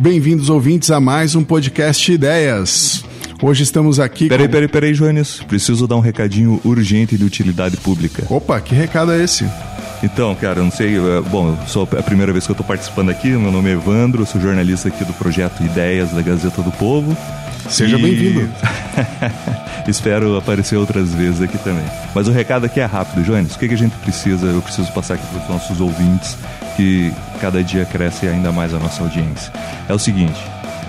Bem-vindos, ouvintes, a mais um podcast Ideias. Hoje estamos aqui. Peraí, com... peraí, peraí, Joanes. Preciso dar um recadinho urgente de utilidade pública. Opa, que recado é esse? Então, cara, eu não sei. É, bom, sou a primeira vez que eu estou participando aqui. Meu nome é Evandro, sou jornalista aqui do projeto Ideias da Gazeta do Povo. Seja e... bem-vindo. Espero aparecer outras vezes aqui também. Mas o recado aqui é rápido, Joanes. O que, que a gente precisa? Eu preciso passar aqui para os nossos ouvintes que cada dia cresce ainda mais a nossa audiência. É o seguinte,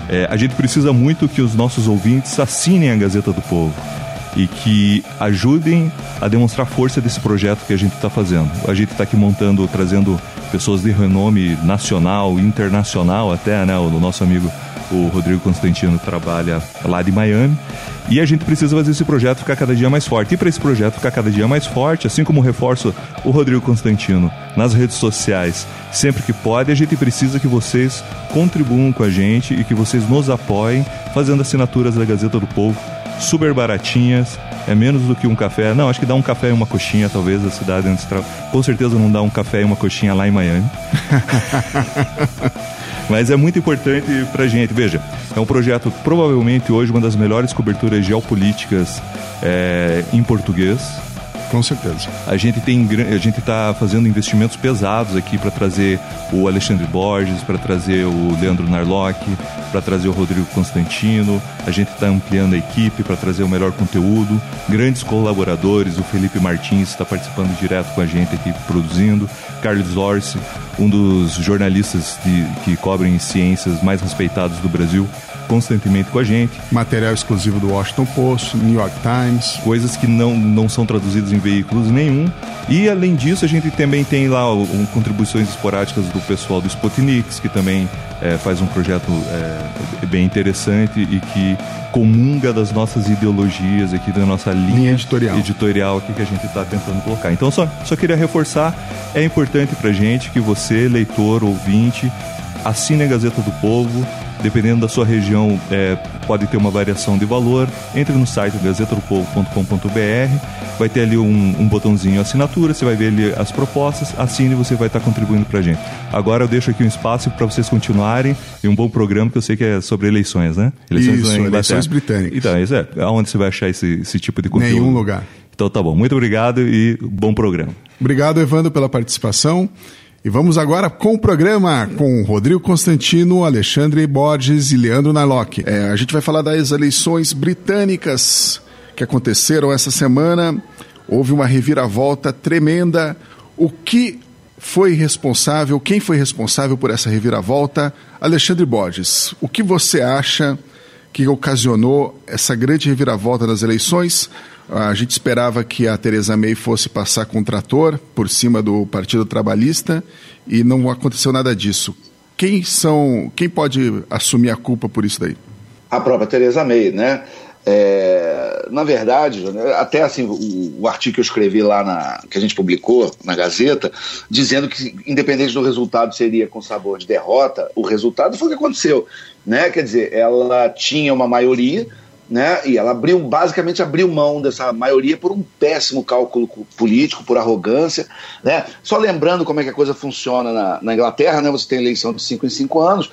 é, a gente precisa muito que os nossos ouvintes assinem a Gazeta do Povo e que ajudem a demonstrar força desse projeto que a gente está fazendo. A gente está aqui montando, trazendo pessoas de renome nacional, internacional até, né? O nosso amigo o Rodrigo Constantino trabalha lá de Miami. E a gente precisa fazer esse projeto ficar cada dia mais forte. E para esse projeto ficar cada dia mais forte, assim como reforço o Rodrigo Constantino nas redes sociais, sempre que pode, a gente precisa que vocês contribuam com a gente e que vocês nos apoiem fazendo assinaturas da Gazeta do Povo, super baratinhas, é menos do que um café. Não, acho que dá um café e uma coxinha, talvez, a cidade onde tra... Com certeza não dá um café e uma coxinha lá em Miami. Mas é muito importante pra gente. Veja, é um projeto provavelmente hoje uma das melhores coberturas geopolíticas é, em português. Com certeza. A gente tem a gente está fazendo investimentos pesados aqui para trazer o Alexandre Borges, para trazer o Leandro Narlock, para trazer o Rodrigo Constantino. A gente está ampliando a equipe para trazer o melhor conteúdo. Grandes colaboradores, o Felipe Martins está participando direto com a gente aqui produzindo. Carlos Orsi, um dos jornalistas de, que cobrem ciências mais respeitados do Brasil constantemente com a gente. Material exclusivo do Washington Post, New York Times. Coisas que não, não são traduzidas em veículos nenhum. E além disso, a gente também tem lá um, contribuições esporádicas do pessoal do Sputniks, que também é, faz um projeto é, bem interessante e que comunga das nossas ideologias aqui, da nossa linha, linha editorial. editorial aqui que a gente está tentando colocar. Então, só, só queria reforçar, é importante para gente que você, leitor, ouvinte, assine a Gazeta do Povo, Dependendo da sua região, é, pode ter uma variação de valor. Entre no site gazetadopovo.com.br, vai ter ali um, um, botãozinho assinatura, você vai ver ali as propostas, assine e você vai estar contribuindo para a gente. Agora eu deixo aqui um espaço para vocês continuarem e um bom programa que eu sei que é sobre eleições, né? Eleições, Isso, eleições britânicas. Então, isso é. Aonde você vai achar esse, esse tipo de conteúdo? Nenhum lugar. Então tá bom. Muito obrigado e bom programa. Obrigado, Evandro, pela participação. E vamos agora com o programa com Rodrigo Constantino, Alexandre Borges e Leandro Narlock. É, a gente vai falar das eleições britânicas que aconteceram essa semana. Houve uma reviravolta tremenda. O que foi responsável, quem foi responsável por essa reviravolta? Alexandre Borges, o que você acha que ocasionou essa grande reviravolta das eleições? A gente esperava que a Teresa May fosse passar com o trator por cima do Partido Trabalhista e não aconteceu nada disso. Quem são, quem pode assumir a culpa por isso daí? A própria Teresa May, né? É, na verdade, até assim, o, o, artigo que eu escrevi lá na, que a gente publicou na Gazeta, dizendo que independente do resultado seria com sabor de derrota, o resultado foi o que aconteceu, né? Quer dizer, ela tinha uma maioria, né? E ela abriu, basicamente abriu mão dessa maioria por um péssimo cálculo político, por arrogância, né? Só lembrando como é que a coisa funciona na, na Inglaterra, né? Você tem eleição de 5 em 5 anos.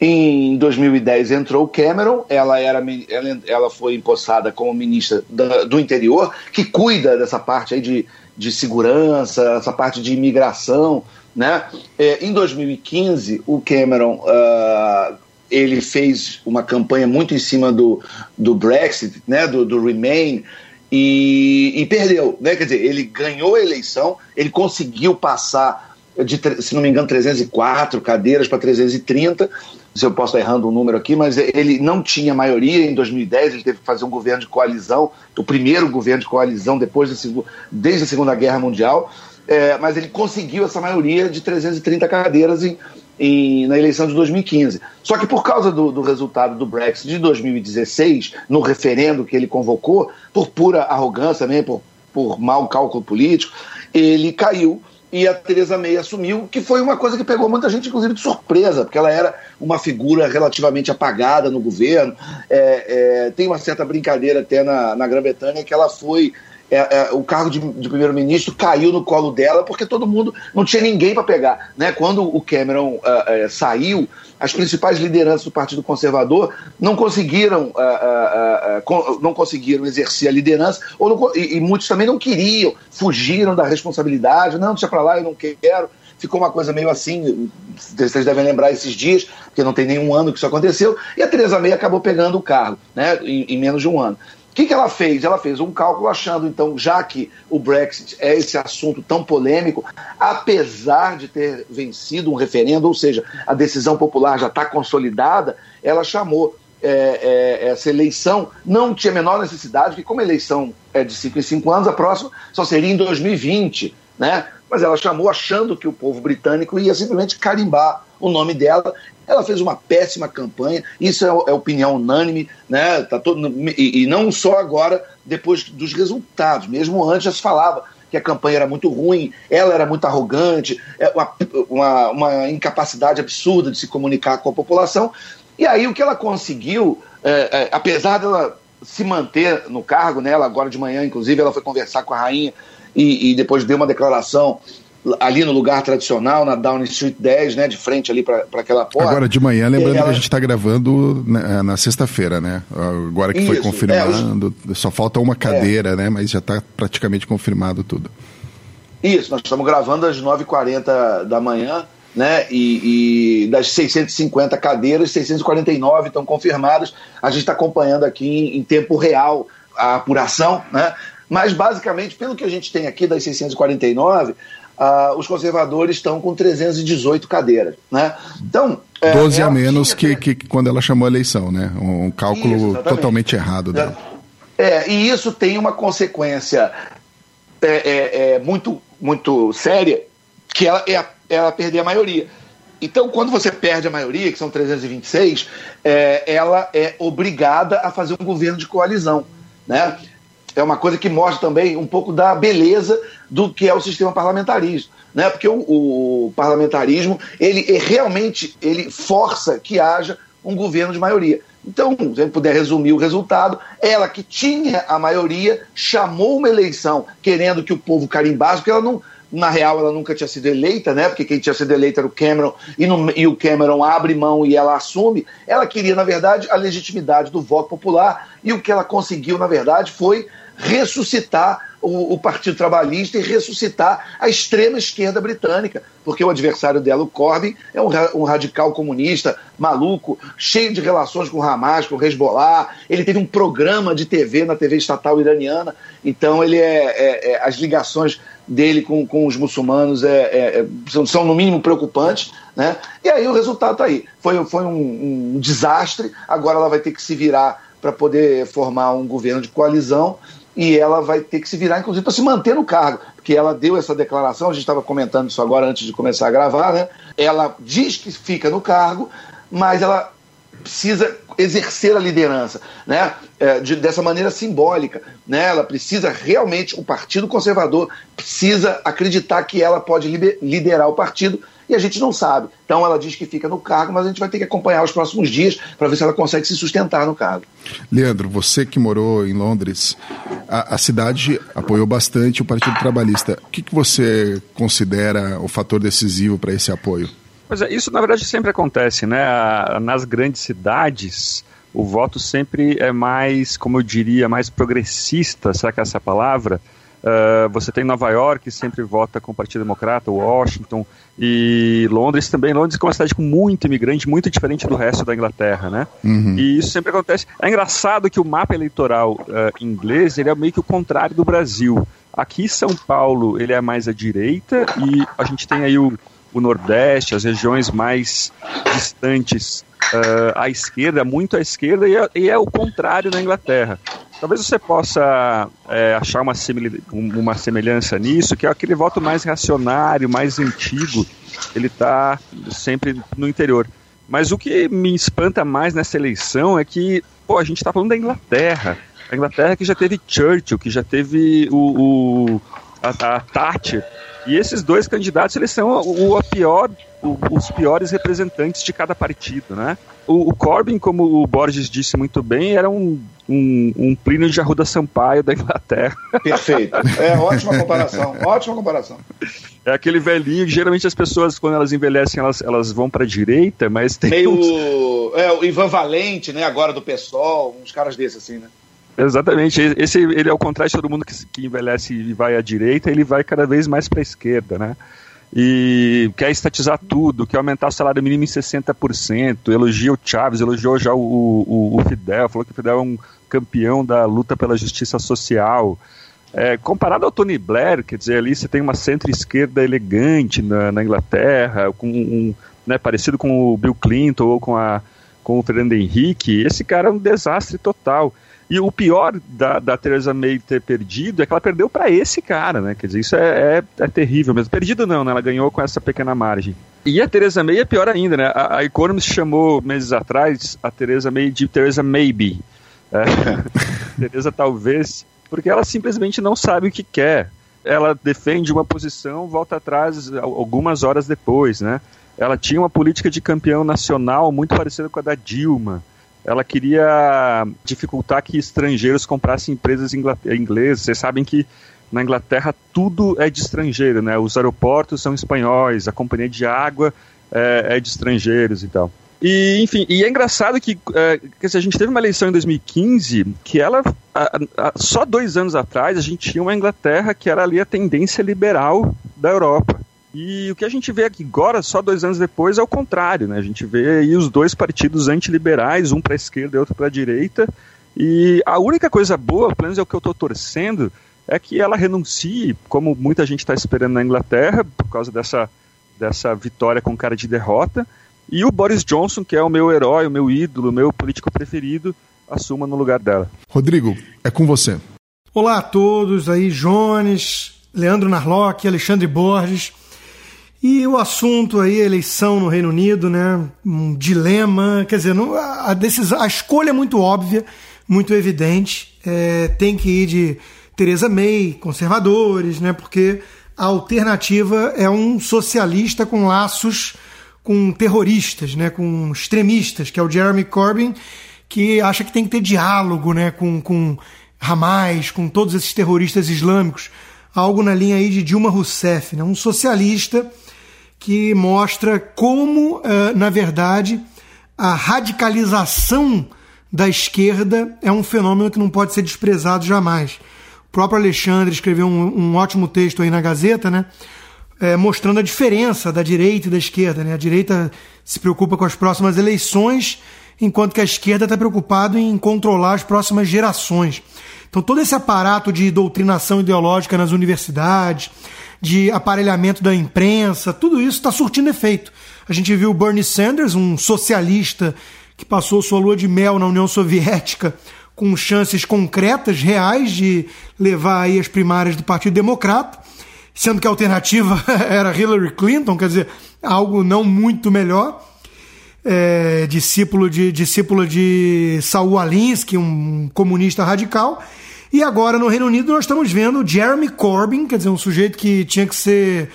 Em 2010 entrou Cameron, ela, era, ela, ela foi empossada como ministra da, do interior, que cuida dessa parte aí de, de segurança, essa parte de imigração. Né? É, em 2015, o Cameron uh, ele fez uma campanha muito em cima do, do Brexit, né, do, do Remain, e, e, perdeu. Né? Quer dizer, ele ganhou a eleição, ele conseguiu passar, de, se não me engano, 304 cadeiras para 330. Se eu posso estar errando o um número aqui, mas ele não tinha maioria em 2010, ele teve que fazer um governo de coalizão, o primeiro governo de coalizão depois da, desde a Segunda Guerra Mundial. É, mas ele conseguiu essa maioria de 330 cadeiras em, em, na eleição de 2015. Só que por causa do, do, resultado do Brexit de 2016, no referendo que ele convocou, por pura arrogância também, por, por mau cálculo político, ele caiu e a Teresa May assumiu, que foi uma coisa que pegou muita gente, inclusive, de surpresa, porque ela era uma figura relativamente apagada no governo. É, é, tem uma certa brincadeira até na, na Grã-Bretanha que ela foi é, é, o cargo de, de primeiro-ministro caiu no colo dela porque todo mundo não tinha ninguém para pegar. Né? Quando o Cameron uh, uh, saiu, as principais lideranças do Partido Conservador não conseguiram, uh, não conseguiram exercer a liderança ou não, e, e, muitos também não queriam, fugiram da responsabilidade. Não, deixa para lá, eu não quero. Ficou uma coisa meio assim, vocês devem lembrar esses dias, porque não tem nenhum ano que isso aconteceu, e a Teresa May acabou pegando o cargo, né, em, em menos de um ano que, que ela fez? Ela fez um cálculo achando, então, já que o Brexit é esse assunto tão polêmico, apesar de ter vencido um referendo, ou seja, a decisão popular já está consolidada, ela chamou é, é, essa eleição, não tinha a menor necessidade, porque como a eleição é de 5 em 5 anos, a próxima só seria em 2020, né? Mas ela chamou achando que o povo britânico ia simplesmente carimbar o nome dela ela fez uma péssima campanha, isso é, é opinião unânime, né? Tá todo, e, e, não só agora, depois dos resultados. Mesmo antes já se falava que a campanha era muito ruim, ela era muito arrogante, é uma, uma, uma incapacidade absurda de se comunicar com a população. E aí o que ela conseguiu, é, é, apesar dela se manter no cargo, né, ela agora de manhã, inclusive, ela foi conversar com a rainha e, e depois deu uma declaração ali no lugar tradicional, na Downing Street 10, né, de frente ali para aquela porta. Agora de manhã, lembrando ela... que a gente está gravando na, na sexta-feira, né? Agora que Isso, foi confirmado, é, só falta uma cadeira, é. né? Mas já está praticamente confirmado tudo. Isso, nós estamos gravando às 9h40 da manhã, né? E, e, das 650 cadeiras, 649 estão confirmadas. A gente está acompanhando aqui em, em tempo real a apuração, né? Mas, basicamente, pelo que a gente tem aqui das 649, uh, os conservadores estão com 318 cadeiras. Né? Então, 12 é, a menos que, que, que, quando ela chamou a eleição, né? Um, um cálculo isso, totalmente errado dela. É, e isso tem uma consequência é, é, é, muito, muito séria, que ela é ela perder a maioria. Então, quando você perde a maioria, que são 326, é, ela é obrigada a fazer um governo de coalizão. Né? É uma coisa que mostra também um pouco da beleza do que é o sistema parlamentarismo. Né? Porque o, o parlamentarismo, ele é realmente ele força que haja um governo de maioria. Então, se gente puder resumir o resultado, ela que tinha a maioria chamou uma eleição querendo que o povo carimbasse, porque ela não, na real, ela nunca tinha sido eleita, né? Porque quem tinha sido eleita era o Cameron, e, no, e, o Cameron abre mão e ela assume. Ela queria, na verdade, a legitimidade do voto popular, e o que ela conseguiu, na verdade, foi ressuscitar o, o, Partido Trabalhista e ressuscitar a extrema esquerda britânica, porque o adversário dela, o Corbyn, é um, um, radical comunista, maluco, cheio de relações com o Hamas, com o Hezbollah. Ele teve um programa de TV na TV estatal iraniana, então ele é, é, é as ligações dele com, com os muçulmanos é, é, é são, são, no mínimo preocupantes, né? E aí o resultado está aí. Foi, foi um, um desastre. Agora ela vai ter que se virar para poder formar um governo de coalizão e ela vai ter que se virar, inclusive, para se manter no cargo, porque ela deu essa declaração, a gente estava comentando isso agora antes de começar a gravar, né? Ela diz que fica no cargo, mas ela precisa exercer a liderança, né? É, de, dessa maneira simbólica, né? Ela precisa realmente, o Partido Conservador precisa acreditar que ela pode liderar o partido e a gente não sabe. Então ela diz que fica no cargo, mas a gente vai ter que acompanhar os próximos dias para ver se ela consegue se sustentar no cargo. Leandro, você que morou em Londres, a, a cidade apoiou bastante o Partido Trabalhista. O que, que você considera o fator decisivo para esse apoio? Pois é, isso na verdade sempre acontece, né? Nas grandes cidades, o voto sempre é mais, como eu diria, mais progressista, será que é essa é a palavra? Uh, você tem Nova York, que sempre vota com o Partido Democrata, Washington e Londres também. Londres é uma cidade com muito imigrante, muito diferente do resto da Inglaterra, né? Uhum. E isso sempre acontece. É engraçado que o mapa eleitoral uh, inglês ele é meio que o contrário do Brasil. Aqui São Paulo ele é mais à direita e a gente tem aí o, o Nordeste, as regiões mais distantes uh, à esquerda, muito à esquerda, e é, e é o contrário na Inglaterra. Talvez você possa é, achar uma, uma semelhança nisso, que é aquele voto mais reacionário, mais antigo, ele está sempre no interior. Mas o que me espanta mais nessa eleição é que, pô, a gente está falando da Inglaterra. A Inglaterra que já teve Churchill, que já teve o, o a, a Thatcher. E esses dois candidatos, eles são o, o pior, o, os piores representantes de cada partido, né? O, o, Corbyn, como o Borges disse muito bem, era um, um, um Plínio de Arruda Sampaio da Inglaterra. Perfeito. É, ótima comparação. ótima comparação. É aquele velhinho que geralmente as pessoas, quando elas envelhecem, elas, elas vão para a direita, mas tem. Meio. Uns... É, o Ivan Valente, né? Agora do PSOL, uns caras desses, assim, né? Exatamente. Esse, ele, ao contrário de todo mundo que, que envelhece e vai à direita, ele vai cada vez mais para a esquerda, né? E quer estatizar tudo, quer aumentar o salário mínimo em 60%, elogia o Chaves, elogiou já o, o, o Fidel, falou que o Fidel é um campeão da luta pela justiça social. É, comparado ao Tony Blair, quer dizer, ali você tem uma centro-esquerda elegante na, na Inglaterra, com um, né, parecido com o Bill Clinton ou com, a, com o Fernando Henrique, esse cara é um desastre total. E o pior da, da Theresa May ter perdido é que ela perdeu para esse cara, né? Quer dizer, isso é, é, é, terrível mesmo. Perdido não, né? Ela ganhou com essa pequena margem. E a Theresa May é pior ainda, né? A, a Economist chamou meses atrás a Theresa May de Theresa Maybe. É, talvez, porque ela simplesmente não sabe o que quer. Ela defende uma posição, volta atrás algumas horas depois, né? Ela tinha uma política de campeão nacional muito parecida com a da Dilma ela queria dificultar que estrangeiros comprassem empresas inglesas. Vocês sabem que na Inglaterra tudo é de estrangeiro, né? Os aeroportos são espanhóis, a companhia de água é, é de estrangeiros e tal. E, enfim, e é engraçado que, é, que a gente teve uma eleição em 2015 que ela, a, a, só dois anos atrás, a gente tinha uma Inglaterra que era ali a tendência liberal da Europa. E o que a gente vê aqui agora, só dois anos depois, é o contrário, né? A gente vê aí os dois partidos antiliberais, um para a esquerda e outro para a direita. E a única coisa boa, pelo menos é o que eu estou torcendo, é que ela renuncie, como muita gente está esperando na Inglaterra, por causa dessa, dessa vitória com cara de derrota. E o Boris Johnson, que é o meu herói, o meu ídolo, o meu político preferido, assuma no lugar dela. Rodrigo, é com você. Olá a todos aí, Jones, Leandro Narlock, Alexandre Borges. E o assunto aí, eleição no Reino Unido, né? Um dilema, quer dizer, a, decisão, a escolha é muito óbvia, muito evidente. É, tem que ir de Theresa May, conservadores, né? Porque a alternativa é um socialista com laços com terroristas, né? Com extremistas, que é o Jeremy Corbyn, que acha que tem que ter diálogo, né? Com, com Hamas, com todos esses terroristas islâmicos. Algo na linha aí de Dilma Rousseff, né? Um socialista que mostra como, eh, na verdade, a radicalização da esquerda é um fenômeno que não pode ser desprezado jamais. O próprio Alexandre escreveu um, um ótimo texto aí na Gazeta, né? É, mostrando a diferença da direita e da esquerda. Né? A direita se preocupa com as próximas eleições, enquanto que a esquerda está preocupada em controlar as próximas gerações. Então, todo esse aparato de doutrinação ideológica nas universidades, de aparelhamento da imprensa, tudo isso está surtindo efeito. A gente viu Bernie Sanders, um socialista que passou sua lua de mel na União Soviética com chances concretas, reais, de levar aí as primárias do Partido Democrata, sendo que a alternativa era Hillary Clinton, quer dizer, algo não muito melhor. É, discípulo de discípulo de Saul Alinsky, um comunista radical, e agora no Reino Unido nós estamos vendo Jeremy Corbyn, quer dizer, um sujeito que tinha que ser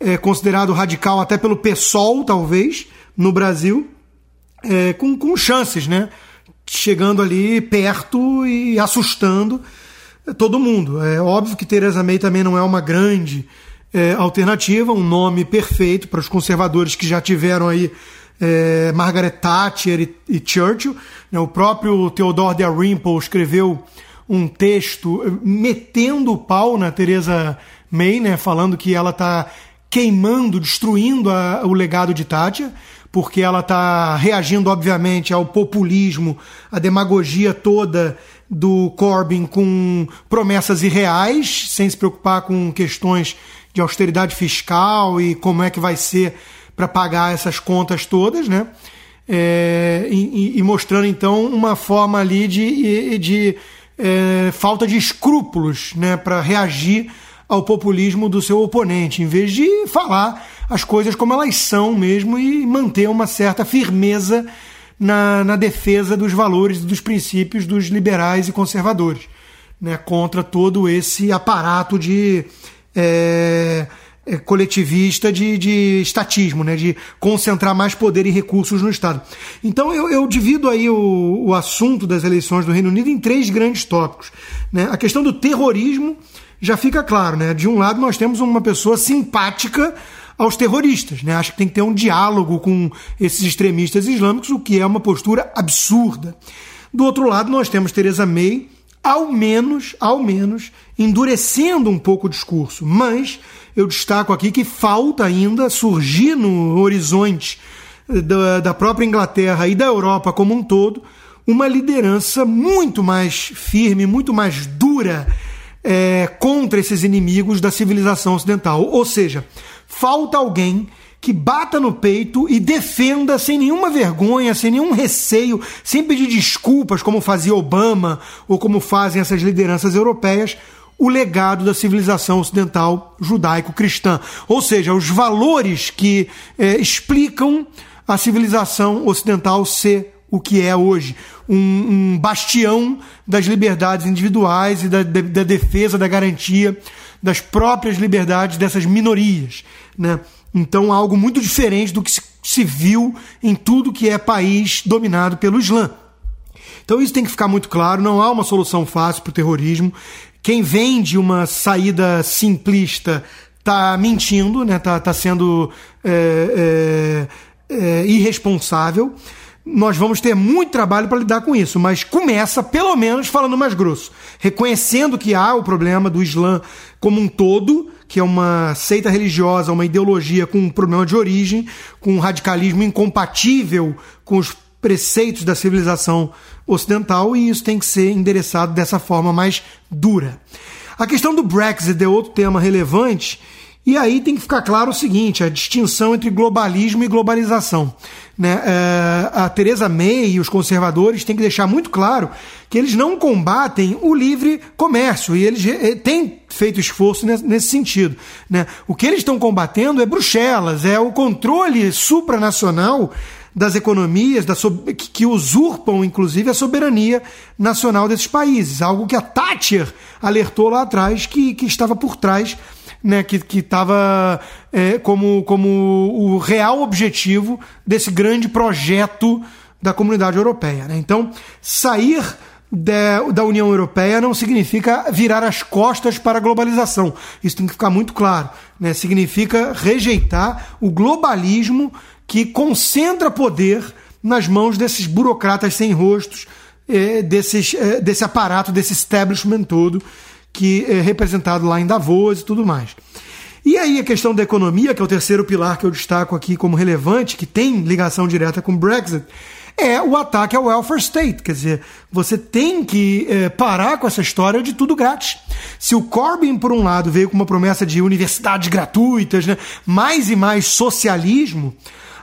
é, considerado radical até pelo PSOL, talvez, no Brasil, é, com, com chances, né? Chegando ali perto e assustando todo mundo. É óbvio que Theresa May também não é uma grande é, alternativa, um nome perfeito para os conservadores que já tiveram aí é, Margaret Thatcher e, e Churchill. Né? O próprio Theodore Dalrymple escreveu um texto eh, metendo o pau na Teresa May, né, falando que ela está queimando, destruindo a, o legado de Tátia, porque ela está reagindo, obviamente, ao populismo, à demagogia toda do Corbyn com promessas irreais, sem se preocupar com questões de austeridade fiscal e como é que vai ser para pagar essas contas todas, né? É, e, e, mostrando então uma forma ali de, de é, falta de escrúpulos né, para reagir ao populismo do seu oponente, em vez de falar as coisas como elas são mesmo e manter uma certa firmeza na, na defesa dos valores e dos princípios dos liberais e conservadores, né, contra todo esse aparato de é, coletivista de, de estatismo, né, de concentrar mais poder e recursos no Estado. Então eu, eu divido aí o, o assunto das eleições do Reino Unido em três grandes tópicos. Né? A questão do terrorismo já fica claro, né? De um lado nós temos uma pessoa simpática aos terroristas, né? Acho que tem que ter um diálogo com esses extremistas islâmicos, o que é uma postura absurda. Do outro lado nós temos Teresa May, ao menos, ao menos, endurecendo um pouco o discurso, mas eu destaco aqui que falta ainda surgir no horizonte da, da própria Inglaterra e da Europa como um todo uma liderança muito mais firme, muito mais dura é, contra esses inimigos da civilização ocidental. Ou seja, falta alguém que bata no peito e defenda sem nenhuma vergonha, sem nenhum receio, sem pedir desculpas, como fazia Obama ou como fazem essas lideranças europeias, o legado da civilização ocidental judaico-cristã. Ou seja, os valores que é, explicam a civilização ocidental ser o que é hoje. Um, um bastião das liberdades individuais e da, da, da, defesa, da garantia das próprias liberdades dessas minorias. Né? Então, algo muito diferente do que se, viu em tudo que é país dominado pelo Islã. Então, isso tem que ficar muito claro: não há uma solução fácil para o terrorismo. Quem vende uma saída simplista está mentindo, né? Tá, tá sendo é, é, é, irresponsável. Nós vamos ter muito trabalho para lidar com isso, mas começa pelo menos falando mais grosso, reconhecendo que há o problema do Islã como um todo, que é uma seita religiosa, uma ideologia com um problema de origem, com um radicalismo incompatível com os preceitos da civilização ocidental e isso tem que ser endereçado dessa forma mais dura. A questão do Brexit é outro tema relevante. E aí tem que ficar claro o seguinte: a distinção entre globalismo e globalização. Né? É, a Theresa May e os conservadores têm que deixar muito claro que eles não combatem o livre comércio e eles eh, têm feito esforço nesse sentido. Né? O que eles estão combatendo é Bruxelas, é o controle supranacional das economias da que usurpam, inclusive, a soberania nacional desses países. Algo que a Thatcher alertou lá atrás que, que estava por trás, né, que estava é, como, como o real objetivo desse grande projeto da comunidade europeia. Né? Então, sair da, da União Europeia não significa virar as costas para a globalização. Isso tem que ficar muito claro. Né? Significa rejeitar o globalismo que concentra poder nas mãos desses burocratas sem rostos, é, desses, é, desse aparato, desse establishment todo, que é representado lá em Davos e tudo mais. E aí a questão da economia, que é o terceiro pilar que eu destaco aqui como relevante, que tem ligação direta com o Brexit, é o ataque ao welfare state. Quer dizer, você tem que é, parar com essa história de tudo grátis. Se o Corbyn, por um lado, veio com uma promessa de universidades gratuitas, né, mais e mais socialismo,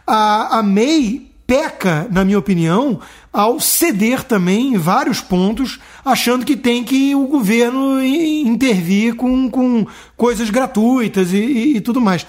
a, a May peca, na minha opinião, ao ceder também em vários pontos, achando que tem que o governo intervir com, com coisas gratuitas e, e, e tudo mais.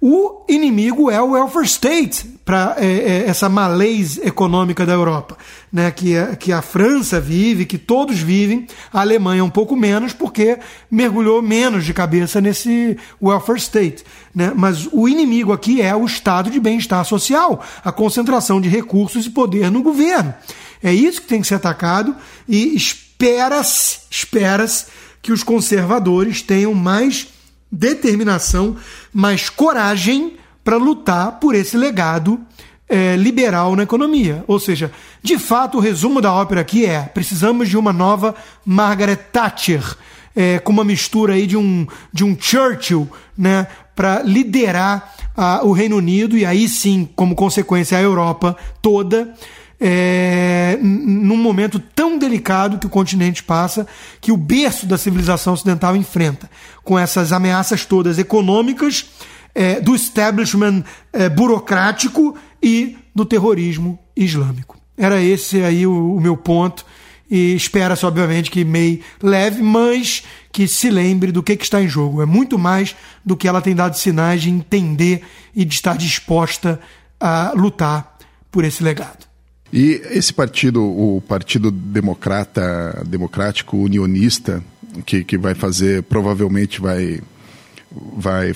O inimigo é o welfare state para é, é, essa malaise econômica da Europa, né? que, é, que a França vive, que todos vivem, a Alemanha um pouco menos, porque mergulhou menos de cabeça nesse welfare state. Né? Mas o inimigo aqui é o estado de bem-estar social, a concentração de recursos e poder no governo. É isso que tem que ser atacado e espera-se espera que os conservadores tenham mais determinação, mais coragem para lutar por esse legado é, liberal na economia. Ou seja, de fato, o resumo da ópera aqui é: precisamos de uma nova Margaret Thatcher, é, com uma mistura aí de um, de um Churchill, né, para liderar a, o Reino Unido e aí sim, como consequência, a Europa toda é, num momento tão delicado que o continente passa, que o berço da civilização ocidental enfrenta, com essas ameaças todas econômicas, é, do establishment é, burocrático e do terrorismo islâmico. Era esse aí o, o meu ponto. E espera-se, obviamente, que May leve, mas que se lembre do que, que está em jogo. É muito mais do que ela tem dado sinais de entender e de estar disposta a lutar por esse legado. E esse partido, o Partido Democrata, Democrático Unionista, que, que vai fazer, provavelmente vai vai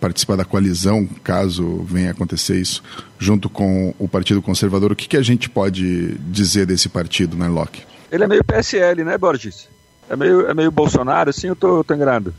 participar da coalizão, caso venha acontecer isso, junto com o Partido Conservador. O que, que a gente pode dizer desse partido, né, Locke? Ele é meio PSL, né, Borges? É meio, é meio Bolsonaro, assim, eu tô, tô enganado.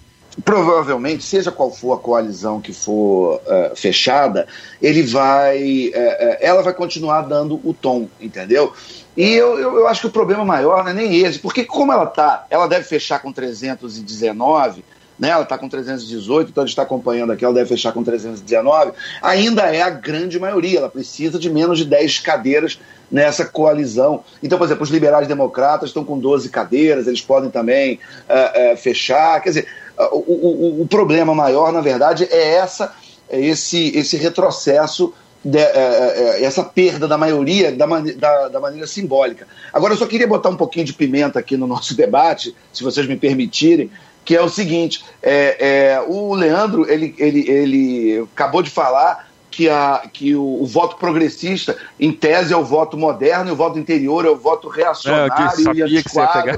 Provavelmente, seja qual for a coalizão que for uh, fechada, ele vai, uh, uh, ela vai continuar dando o tom, entendeu? E eu, eu, eu, acho que o problema maior não é nem esse, porque como ela tá, ela deve fechar com 319, né? Ela está com 318, então a gente está acompanhando aqui, ela deve fechar com 319. Ainda é a grande maioria, ela precisa de menos de 10 cadeiras nessa coalizão. Então, por exemplo, os liberais democratas estão com 12 cadeiras, eles podem também uh, uh, fechar. Quer dizer, o, o, o, problema maior, na verdade, é essa, é esse, esse retrocesso. De, essa perda da maioria da, da, da, maneira simbólica. Agora, eu só queria botar um pouquinho de pimenta aqui no nosso debate, se vocês me permitirem, que é o seguinte: é, é, o Leandro ele, ele, ele acabou de falar que, a, que o, o, voto progressista, em tese, é o voto moderno e o voto interior é o voto reacionário é, e antiquado.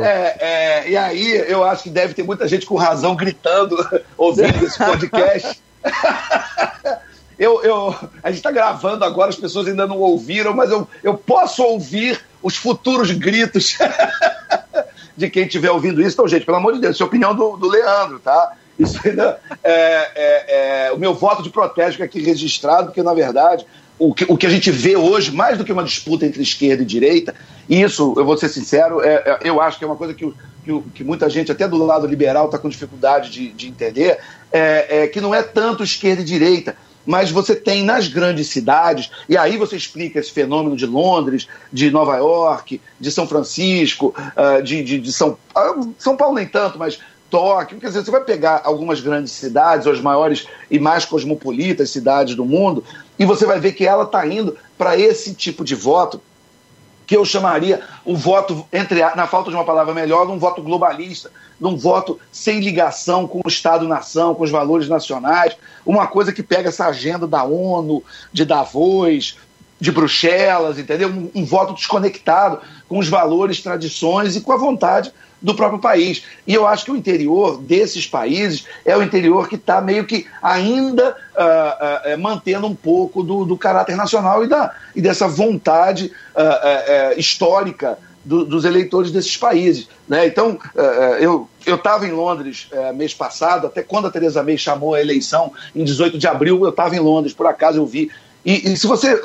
É, é, e aí eu acho que deve ter muita gente com razão gritando, ouvindo esse podcast. eu, eu, a gente está gravando agora, as pessoas ainda não ouviram, mas eu, eu posso ouvir os futuros gritos de quem estiver ouvindo isso. Então, gente, pelo amor de Deus, isso é a opinião do, do Leandro, tá? Isso ainda é, é, é, o meu voto de protesto aqui registrado, porque, na verdade, o que, o que a gente vê hoje, mais do que uma disputa entre esquerda e direita, e isso, eu vou ser sincero, é, é eu acho que é uma coisa que, que, que, muita gente, até do lado liberal, está com dificuldade de, de entender, é, é, que não é tanto esquerda e direita, mas você tem nas grandes cidades, e aí você explica esse fenômeno de Londres, de Nova York, de São Francisco, uh, de, de, de, São uh, São Paulo nem tanto, mas Tóquio, quer dizer, você vai pegar algumas grandes cidades, as maiores e mais cosmopolitas cidades do mundo, e você vai ver que ela está indo para esse tipo de voto que eu chamaria o voto, entre na falta de uma palavra melhor, um voto globalista, num voto sem ligação com o Estado-nação, com os valores nacionais, uma coisa que pega essa agenda da ONU, de Davos, de Bruxelas, entendeu? Um, um voto desconectado com os valores, tradições e com a vontade do próprio país. E eu acho que o interior desses países é o interior que está meio que ainda uh, uh, mantendo um pouco do, do, caráter nacional e, da, e dessa vontade uh, histórica do, dos eleitores desses países. Né? Então, eu estava em Londres mês passado, até quando a Teresa May chamou a eleição, em 18 de abril, eu estava em Londres, por acaso eu vi. E, e se você,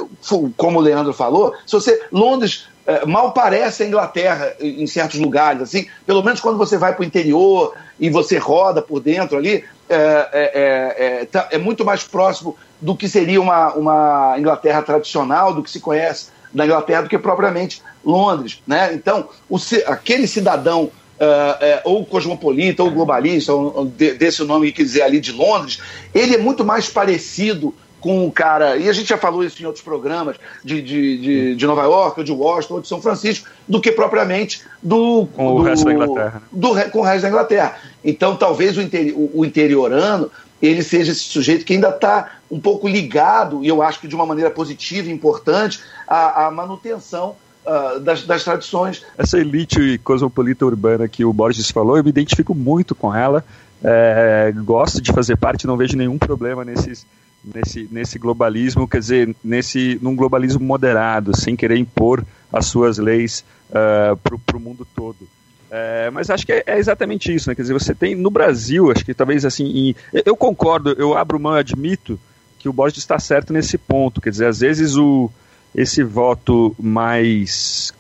como o Leandro falou, se você. Londres é, mal parece a Inglaterra em certos lugares, assim, pelo menos quando você vai para o interior e você roda por dentro ali, é, é, é, tá, é, muito mais próximo do que seria uma, uma Inglaterra tradicional, do que se conhece da Inglaterra, do que propriamente Londres. Né? Então, o, aquele cidadão Uh, ou cosmopolita, ou globalista, ou, de, desse nome que quiser ali de Londres, ele é muito mais parecido com o cara, e a gente já falou isso em outros programas, de, de, de, de Nova York, ou de Washington, ou de São Francisco, do que propriamente do. Com do, o resto da Inglaterra. Né? Do, com o resto da Inglaterra. Então, talvez o, interi o interiorano ele seja esse sujeito que ainda está um pouco ligado, e eu acho que de uma maneira positiva e importante, à, à manutenção Uh, das, das, tradições. Essa elite cosmopolita urbana que o Borges falou, eu me identifico muito com ela. É, gosto de fazer parte, não vejo nenhum problema nesses, nesse, nesse globalismo, quer dizer, nesse, num globalismo moderado, sem querer impor as suas leis uh, para o mundo todo. É, mas acho que é, é, exatamente isso, né? Quer dizer, você tem no Brasil, acho que talvez assim, em, eu concordo, eu abro mão, admito que o Borges está certo nesse ponto. Quer dizer, às vezes o, esse voto mais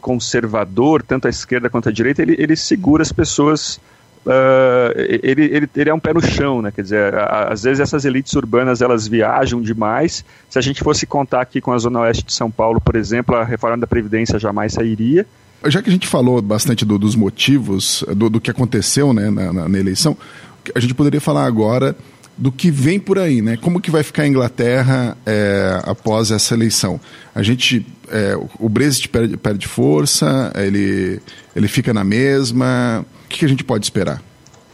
conservador, tanto à esquerda quanto à direita, ele, ele segura as pessoas Uh, ele, ele, ele é um pé no chão, né? Quer dizer, às vezes essas elites urbanas elas viajam demais. Se a gente fosse contar aqui com a Zona Oeste de São Paulo, por exemplo, a reforma da Previdência jamais sairia. Já que a gente falou bastante do, dos motivos, do, do, que aconteceu né, na, na, na, eleição, a gente poderia falar agora do que vem por aí, né? Como que vai ficar a Inglaterra é, após essa eleição? A gente, é, o Brexit perde, perde força, ele, ele fica na mesma que, a gente pode esperar?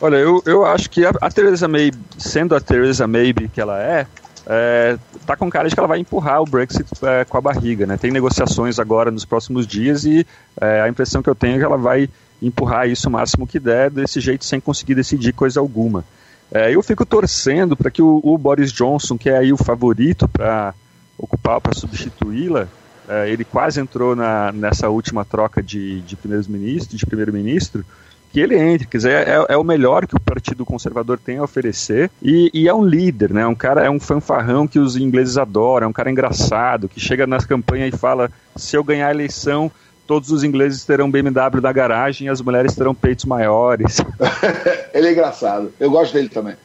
Olha, eu, eu acho que a, a Theresa May, sendo a Theresa May que ela é, é, tá com cara de que ela vai empurrar o Brexit é, com a barriga, né? Tem negociações agora nos próximos dias e é, a impressão que eu tenho é que ela vai empurrar isso o máximo que der, desse jeito sem conseguir decidir coisa alguma. É, eu fico torcendo para que o, o, Boris Johnson, que é aí o favorito para ocupar, para substituí-la, é, ele quase entrou na, nessa última troca de, de primeiros-ministro, de primeiro-ministro, que ele entre, quer dizer, é, é, o melhor que o Partido Conservador tem a oferecer e, e, é um líder, né? Um cara é um fanfarrão que os ingleses adoram, é um cara engraçado que chega nas campanhas e fala: se eu ganhar a eleição, todos os ingleses terão BMW da garagem e as mulheres terão peitos maiores. ele é engraçado. Eu gosto dele também.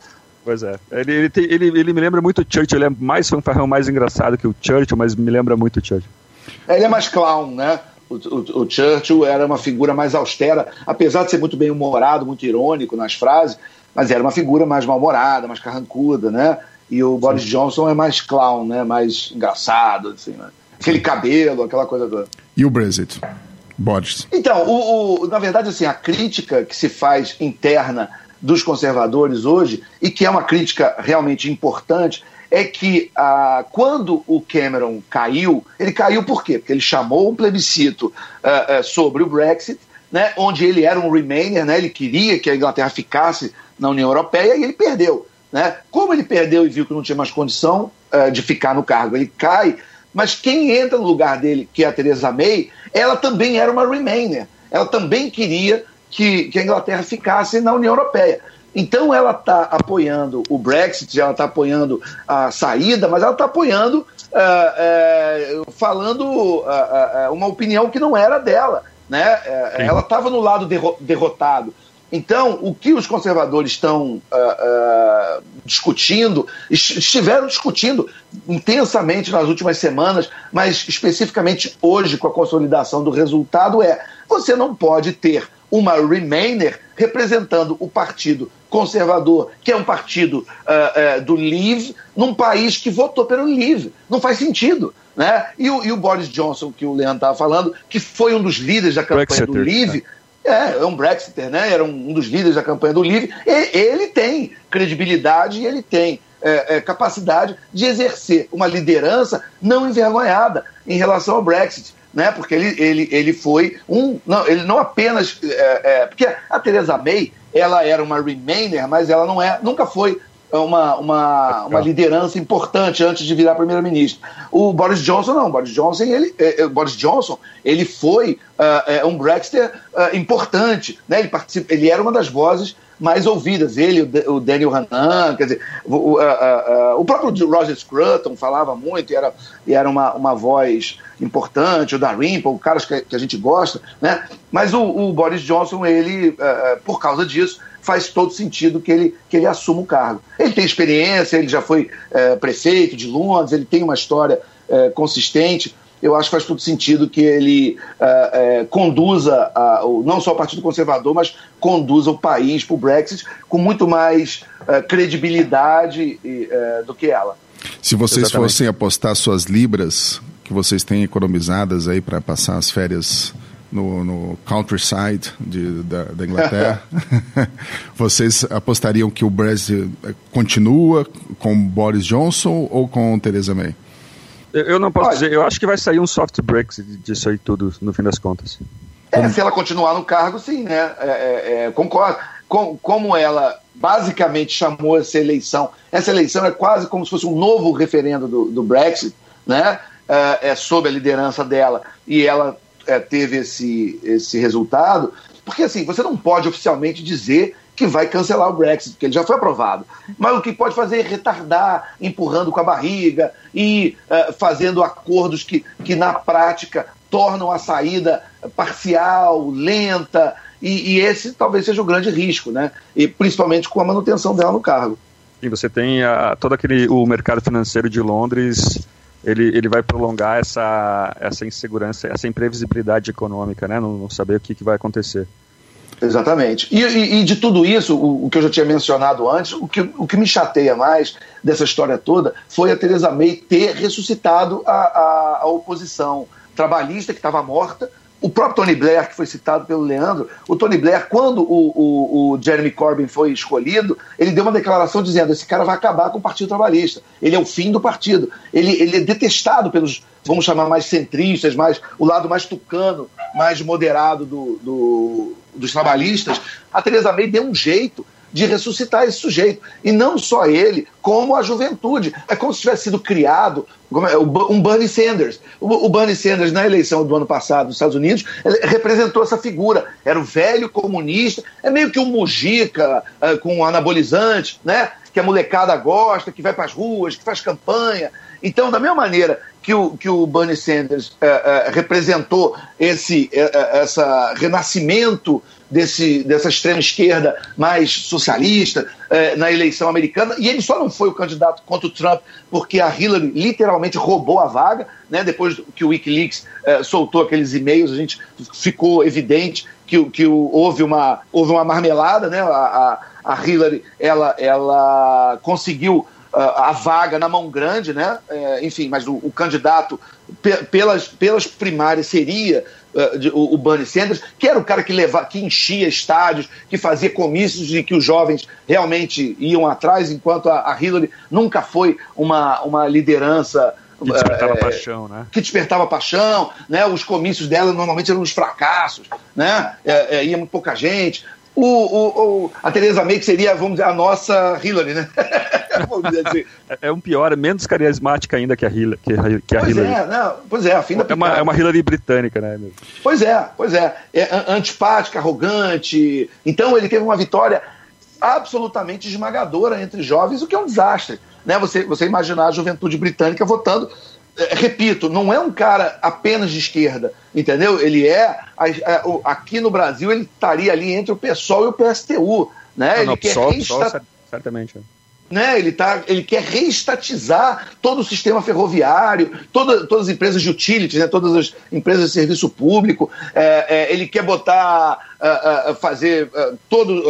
Pois é. Ele, ele, tem, ele, ele, me lembra muito o Churchill. Ele é mais fanfarrão, mais engraçado que o Churchill, mas me lembra muito o Churchill. Ele é mais clown, né? O, o, o, Churchill era uma figura mais austera, apesar de ser muito bem humorado, muito irônico nas frases, mas era uma figura mais mal-humorada, mais carrancuda, né? E o Sim. Boris Johnson é mais clown, né? Mais engraçado, assim, né? Aquele cabelo, aquela coisa toda. E o Brexit? Boris. Então, o, o, na verdade, assim, a crítica que se faz interna dos conservadores hoje, e que é uma crítica realmente importante, é que ah, quando o Cameron caiu, ele caiu por quê? Porque ele chamou um plebiscito ah, ah, sobre o Brexit, né, onde ele era um Remainer, né, ele queria que a Inglaterra ficasse na União Europeia e ele perdeu. Né? Como ele perdeu e viu que não tinha mais condição ah, de ficar no cargo, ele cai, mas quem entra no lugar dele, que é a Theresa May, ela também era uma Remainer. Ela também queria que, que a Inglaterra ficasse na União Europeia. Então ela está apoiando o Brexit, ela está apoiando a saída, mas ela está apoiando, uh, uh, falando uh, uma opinião que não era dela. Né? ela estava no lado derro derrotado. Então, o que os conservadores estão discutindo, estiveram discutindo intensamente nas últimas semanas, mas especificamente hoje, com a consolidação do resultado, é: você não pode ter uma Remainer representando o Partido Conservador, que é um partido uh, uh, do Leave, num país que votou pelo Leave. Não faz sentido. Né? E, o, e o Boris Johnson, que o Leandro estava falando, que foi um dos líderes da campanha Brexiter, do Leave. É, é um Brexiter, né? Era um, um dos líderes da campanha do Leave. E, ele tem credibilidade e ele tem é, é, capacidade de exercer uma liderança não envergonhada em relação ao Brexit né? Porque ele, ele, ele foi um. Não, ele não apenas. É, é, porque a Theresa May, ela era uma Remainer, mas ela não é, nunca foi uma, uma, uma liderança importante antes de virar primeiro-ministro. O Boris Johnson não, o Boris Johnson ele, é, é Boris Johnson ele foi uh, um Brexiter uh, importante, né? Ele participa, ele era uma das vozes mais ouvidas. Ele, o Daniel Hanan, quer dizer, o, o próprio Roger Scruton falava muito e era, e era uma, uma voz importante, o Dalrymple, caras que, que a gente gosta, né? Mas o, o Boris Johnson, ele, por causa disso, faz todo sentido que ele, que ele assuma o cargo. Ele tem experiência, ele já foi prefeito de Londres, ele tem uma história consistente eu acho que faz todo sentido que ele uh, uh, conduza uh, não só o Partido Conservador, mas conduza o país para o Brexit com muito mais eh, credibilidade do que ela. Se vocês Exatamente. fossem apostar suas libras que vocês têm economizadas aí para passar as férias no, no countryside de, da, da Inglaterra, vocês apostariam que o Brexit continua com Boris Johnson ou com Theresa May? Eu não posso Olha, dizer, eu acho que vai sair um soft Brexit disso aí tudo, no fim das contas. É, se ela continuar no cargo, sim, né? É, é, é, concordo. Com, como ela basicamente chamou essa eleição, essa eleição é quase como se fosse um novo referendo do, do Brexit, né? É, é sob a liderança dela e ela é, teve esse, esse resultado. Porque assim, você não pode oficialmente dizer que vai cancelar o Brexit, porque ele já foi aprovado. Mas o que pode fazer é retardar, empurrando com a barriga e uh, fazendo acordos que, que, na prática, tornam a saída parcial, lenta, e, e, esse talvez seja o grande risco, né? E principalmente com a manutenção dela no cargo. E você tem a, todo aquele o mercado financeiro de Londres ele, ele vai prolongar essa, essa insegurança, essa imprevisibilidade econômica, né? Não, não saber o que, que vai acontecer. Exatamente. E, e, e, de tudo isso, o, o, que eu já tinha mencionado antes, o que, o que me chateia mais dessa história toda foi a Theresa May ter ressuscitado a, a, a oposição trabalhista que estava morta. O próprio Tony Blair, que foi citado pelo Leandro, o Tony Blair, quando o, o, o Jeremy Corbyn foi escolhido, ele deu uma declaração dizendo: esse cara vai acabar com o Partido Trabalhista. Ele é o fim do partido. Ele, ele é detestado pelos, vamos chamar mais centristas, mais o lado mais tucano, mais moderado do, do dos trabalhistas, a Teresa May deu um jeito de ressuscitar esse sujeito. E não só ele, como a juventude. É como se tivesse sido criado é, um Bernie Sanders. O Bernie Sanders, na eleição do ano passado nos Estados Unidos, representou essa figura. Era o velho comunista, é meio que um Mujica uh, com anabolizante, né? que a molecada gosta, que vai para as ruas, que faz campanha. Então, da mesma maneira que o, que o Bernie Sanders é, é, representou esse é, essa renascimento desse, dessa extrema esquerda mais socialista na eleição americana, e ele só não foi o candidato contra o Trump porque a Hillary literalmente roubou a vaga, né? depois que o Wikileaks soltou aqueles e-mails, a gente ficou evidente que, que houve, uma, houve uma marmelada, né? a, a, a Hillary ela, ela conseguiu a vaga na mão grande, né? É, enfim, mas o, o candidato pelas, pelas primárias seria uh, de, o, o Bernie Sanders, que era o cara que levava, que enchia estádios, que fazia comícios e que os jovens realmente iam atrás, enquanto a, a Hillary nunca foi uma, uma liderança que despertava é, paixão, né? Que despertava paixão, né? Os comícios dela normalmente eram uns fracassos, né? É, é, ia muito pouca gente. O, o, o, a Teresa May, que seria, vamos dizer, a nossa Hillary, né? assim. é um pior, é menos carismática ainda que a Hillary. Que a, que a pois Hillary. é, não, pois é, a fim da é uma, é uma Hillary britânica, né? Pois é, pois é. é antipática, arrogante. Então ele teve uma vitória absolutamente esmagadora entre jovens, o que é um desastre. Né? Você, você imaginar a juventude britânica votando é, repito, não é um cara apenas de esquerda, entendeu? Ele é, aqui no Brasil, ele estaria ali entre o PSOL e o PSTU, né? Não, ele não, quer PSOL, PSOL, certamente. É. Né, ele, tá, ele quer reestatizar todo o sistema ferroviário, toda, todas as empresas de utilities, né, todas as empresas de serviço público. É, é, ele quer botar, uh, fazer todo,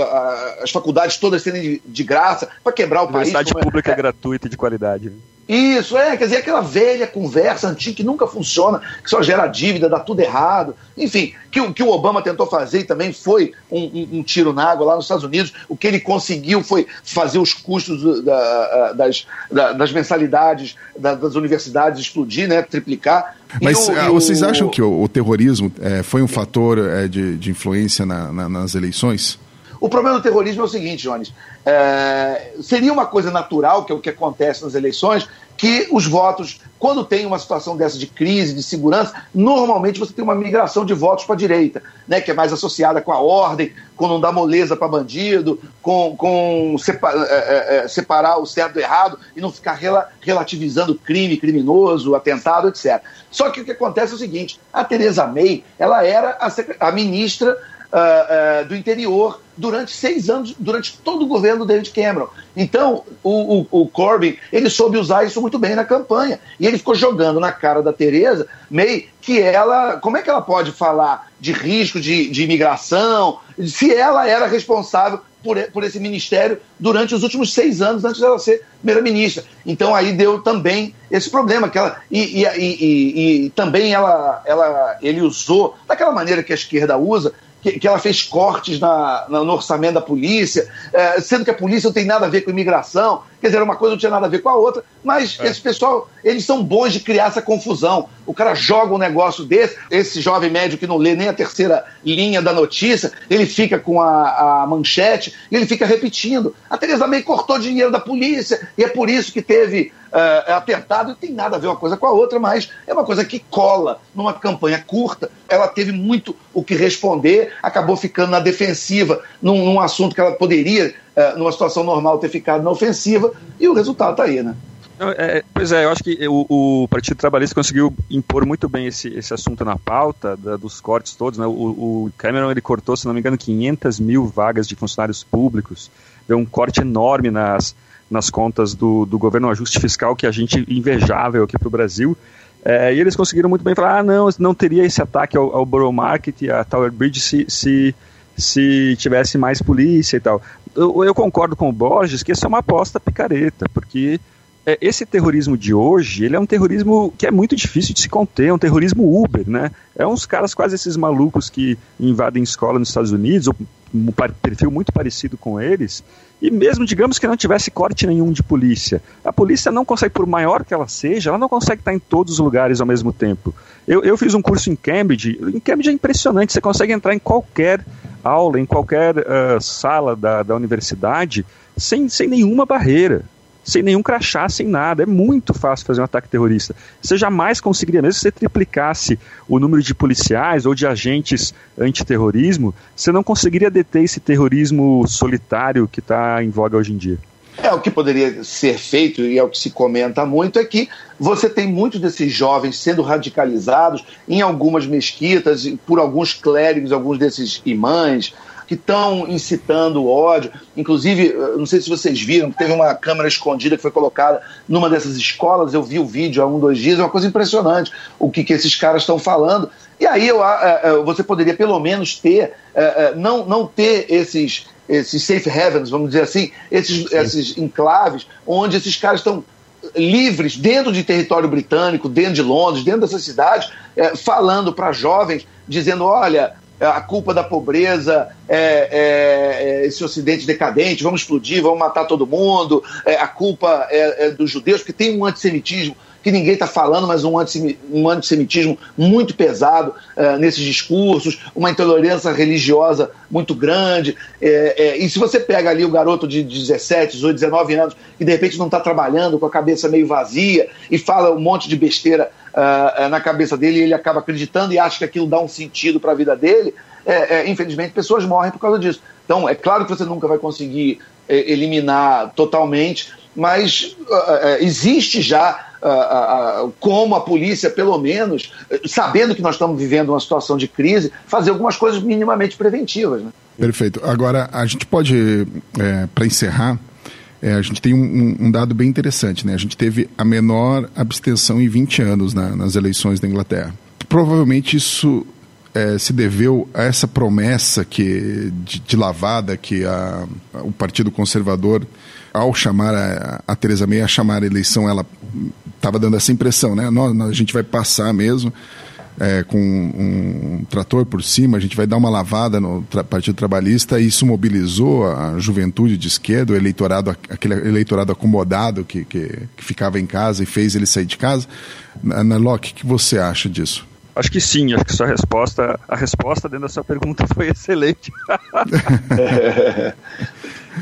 as faculdades todas serem de, de graça para quebrar o país. Universidade é. pública é, gratuita e de qualidade. Isso, é, quer dizer, aquela velha conversa antiga que nunca funciona, que só gera dívida, dá tudo errado. Enfim, que o que o Obama tentou fazer e também foi um, um, um, tiro na água lá nos Estados Unidos. O que ele conseguiu foi fazer os custos da, das, da, das mensalidades das universidades explodir, né, triplicar. Mas o, uh, vocês acham que o, o terrorismo é, foi um fator é, de, de influência na, na, nas eleições? O problema do terrorismo é o seguinte, Jones. É, seria uma coisa natural, que é o que acontece nas eleições, que os votos, quando tem uma situação dessa de crise, de segurança, normalmente você tem uma migração de votos para a direita, né, que é mais associada com a ordem, com não dar moleza para bandido, com, com é, é, é, separar o certo do errado e não ficar rela, relativizando crime, criminoso, atentado, etc. Só que o que acontece é o seguinte: a Teresa May ela era a, a ministra uh, uh, do interior durante seis anos, durante todo o governo do David Cameron. Então, o, o, o, Corbyn, ele soube usar isso muito bem na campanha. E ele ficou jogando na cara da Tereza May que ela, como é que ela pode falar de risco de, de imigração, se ela era responsável por, por esse ministério durante os últimos seis anos antes dela ser primeira-ministra. Então aí deu também esse problema que ela e, e, e, e, também ela, ela ele usou daquela maneira que a esquerda usa que, que ela fez cortes na, na, no orçamento da polícia, é, sendo que a polícia não tem nada a ver com imigração, quer dizer, uma coisa não tinha nada a ver com a outra, mas é. esse pessoal, eles são bons de criar essa confusão. O cara joga um negócio desse, esse jovem médio que não lê nem a terceira linha da notícia, ele fica com a, a manchete e ele fica repetindo. A Teresa May cortou dinheiro da polícia e é por isso que teve uh, atentado, não tem nada a ver uma coisa com a outra, mas é uma coisa que cola numa campanha curta. Ela teve muito o que responder, acabou ficando na defensiva num, num assunto que ela poderia, numa situação normal, ter ficado na ofensiva, e o resultado está aí, né? É, pois é, eu acho que o, o, Partido Trabalhista conseguiu impor muito bem esse, esse assunto na pauta da, dos cortes todos. Né? O, o, Cameron ele cortou, se não me engano, 500 mil vagas de funcionários públicos, deu um corte enorme nas, nas contas do, do governo, um ajuste fiscal que a gente invejável aqui para o Brasil. É, e eles conseguiram muito bem falar: ah, não, não teria esse ataque ao, ao Borough Market, a Tower Bridge, se, se, se tivesse mais polícia e tal. Eu, eu concordo com o Borges que isso é uma aposta picareta, porque é, esse terrorismo de hoje, ele é um terrorismo que é muito difícil de se conter, é um terrorismo Uber, né? É uns caras quase esses malucos que invadem escola nos Estados Unidos, ou um perfil muito parecido com eles, e mesmo, digamos que não tivesse corte nenhum de polícia, a polícia não consegue, por maior que ela seja, ela não consegue estar em todos os lugares ao mesmo tempo. Eu, eu fiz um curso em Cambridge, em Cambridge é impressionante, você consegue entrar em qualquer aula em qualquer uh, sala da, da universidade sem, sem nenhuma barreira sem nenhum crachá, sem nada. É muito fácil fazer um ataque terrorista. Você jamais conseguiria, mesmo se você triplicasse o número de policiais ou de agentes antiterrorismo, você não conseguiria deter esse terrorismo solitário que está em voga hoje em dia. É, o que poderia ser feito, e é o que se comenta muito, é que você tem muitos desses jovens sendo radicalizados em algumas mesquitas, por alguns clérigos, alguns desses imãs, que estão incitando ódio. Inclusive, não sei se vocês viram, teve uma câmera escondida que foi colocada numa dessas escolas. Eu vi o vídeo há um, dois dias, é uma coisa impressionante o que, que esses caras estão falando. E aí eu, você poderia pelo menos ter, não, não ter esses, esses safe havens, vamos dizer assim, esses, esses enclaves, onde esses caras estão livres dentro de território britânico, dentro de Londres, dentro dessas cidades, falando para jovens, dizendo: olha, a culpa da pobreza é, é, é, esse ocidente decadente, vamos explodir, vamos matar todo mundo, é, a culpa é, é, dos judeus, porque tem um antissemitismo que ninguém está falando, mas um, antissemitismo muito pesado nesses discursos, uma intolerância religiosa muito grande. É, é, e se você pega ali o garoto de 17, 18, 19 anos, que de repente não está trabalhando, com a cabeça meio vazia, e fala um monte de besteira uh, uh, na cabeça dele, e ele acaba acreditando e acha que aquilo dá um sentido para a vida dele, infelizmente pessoas morrem por causa disso. Então, é claro que você nunca vai conseguir eliminar totalmente, mas existe já como a polícia, pelo menos, sabendo que nós estamos vivendo uma situação de crise, fazer algumas coisas minimamente preventivas. Né? Perfeito. Agora, a gente pode, é, para encerrar, é, a gente tem um, um, dado bem interessante. Né? A gente teve a menor abstenção em 20 anos na, nas eleições da Inglaterra. Provavelmente isso é, se deveu a essa promessa que, de, de lavada que a, o Partido Conservador, ao chamar a, a May a chamar a eleição, ela estava dando essa impressão, né? Nós, a gente vai passar mesmo é, com um trator por cima, a gente vai dar uma lavada no tra Partido Trabalhista e isso mobilizou a juventude de esquerda, o eleitorado, aquele eleitorado acomodado que, que, que ficava em casa e fez ele sair de casa. Ana Locke, o que você acha disso? Acho que sim, acho que sua resposta, a resposta dentro da sua pergunta foi excelente.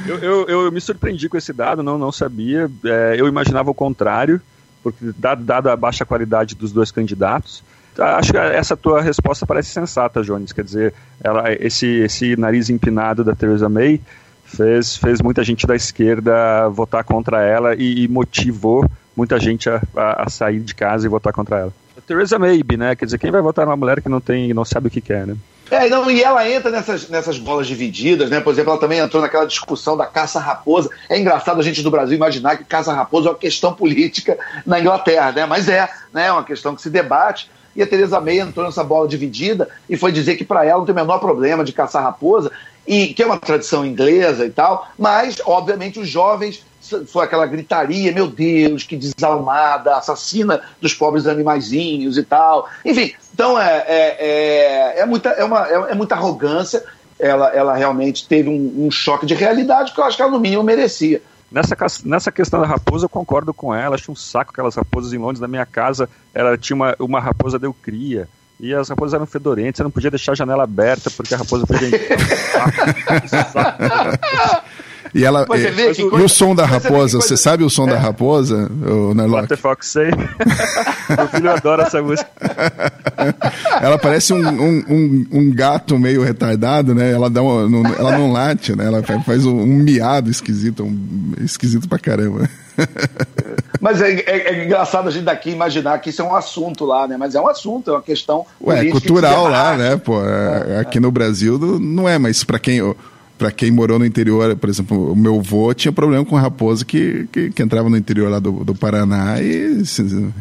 eu, eu, eu, me surpreendi com esse dado, não, não sabia. É, eu imaginava o contrário porque dada a baixa qualidade dos dois candidatos, acho que essa tua resposta parece sensata, Jones. Quer dizer, ela, esse, esse nariz empinado da Theresa May fez, fez muita gente da esquerda votar contra ela e, e motivou muita gente a, a, a, sair de casa e votar contra ela. A Theresa May, né? Quer dizer, quem vai votar numa mulher que não tem, não sabe o que quer, né? É, não, e ela entra nessas, nessas bolas divididas, né? Por exemplo, ela também entrou naquela discussão da caça-raposa. É engraçado a gente do Brasil imaginar que caça-raposa é uma questão política na Inglaterra, né? Mas é, né? É uma questão que se debate. E a Teresa May entrou nessa bola dividida e foi dizer que para ela não tem o menor problema de caçar raposa, e que é uma tradição inglesa e tal, mas, obviamente, os jovens foi aquela gritaria, meu Deus, que desalmada, assassina dos pobres animaizinhos e tal. Enfim, então é, é, é, é muita, é, uma, é, é, muita arrogância. Ela, ela realmente teve um, um, choque de realidade que eu acho que ela, no mínimo, merecia. Nessa, nessa questão da raposa, eu concordo com ela. Acho um saco aquelas raposas em Londres. Na minha casa, ela tinha uma, uma raposa deu cria. E as raposas eram fedorentes, você não podia deixar a janela aberta porque a raposa podia entrar. E ela e, e o som da raposa, você sabe o som é. da raposa, o What the fuck say? Meu filho adora essa música. ela parece um, um, um, um, gato meio retardado, né? Ela, dá uma, não, ela não late, né? Ela faz um, um miado esquisito, um, esquisito pra caramba. Mas é, é, é, engraçado a gente daqui imaginar que isso é um assunto lá, né? Mas é um assunto, é uma questão. Ué, cultural lá, né? Pô, é, é, aqui no Brasil não é, mas para quem para quem morou no interior, por exemplo, o meu avô tinha problema com raposa que, que, que entrava no interior lá do, do Paraná e,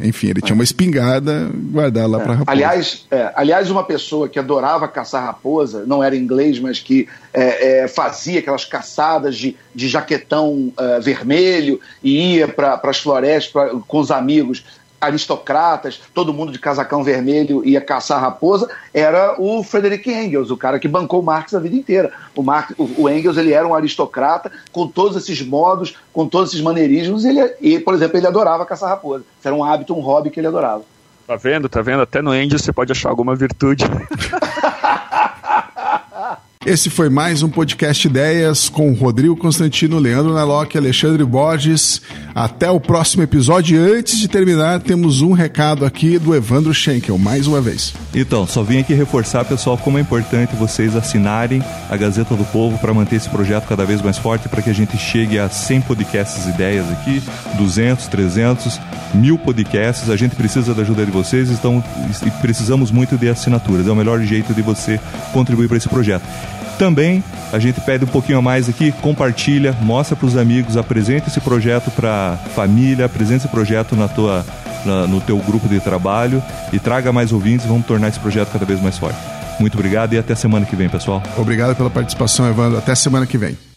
enfim, ele tinha uma espingarda guardada lá é. para raposa. Aliás, é, aliás, uma pessoa que adorava caçar raposa, não era inglês, mas que é, é fazia aquelas caçadas de, de jaquetão é, vermelho e ia para as florestas pra, com os amigos aristocratas, todo mundo de casacão vermelho ia caçar raposa, era o Frederick Engels, o cara que bancou Marx a vida inteira. O, Marx, o, Engels ele era um aristocrata com todos esses modos, com todos esses maneirismos, ele, e, por exemplo, ele adorava caçar raposa. Isso era um hábito, um hobby que ele adorava. Tá vendo, tá vendo? Até no Engels você pode achar alguma virtude. Esse foi mais um podcast Ideias com Rodrigo Constantino, Leandro Naloc, Alexandre Borges. Até o próximo episódio. Antes de terminar, temos um recado aqui do Evandro Schenkel, mais uma vez. Então, só vim aqui reforçar, pessoal, como é importante vocês assinarem a Gazeta do Povo para manter esse projeto cada vez mais forte, para que a gente chegue a 100 podcasts ideias aqui, 200, 300, mil podcasts. A gente precisa da ajuda de vocês então, e precisamos muito de assinaturas. É o melhor jeito de você contribuir para esse projeto. Também a gente pede um pouquinho a mais aqui, compartilha, mostra para os amigos, apresenta esse projeto para família, apresenta esse projeto na tua, na, no teu grupo de trabalho e traga mais ouvintes, vamos tornar esse projeto cada vez mais forte. Muito obrigado e até semana que vem, pessoal. Obrigado pela participação, Evandro. Até semana que vem.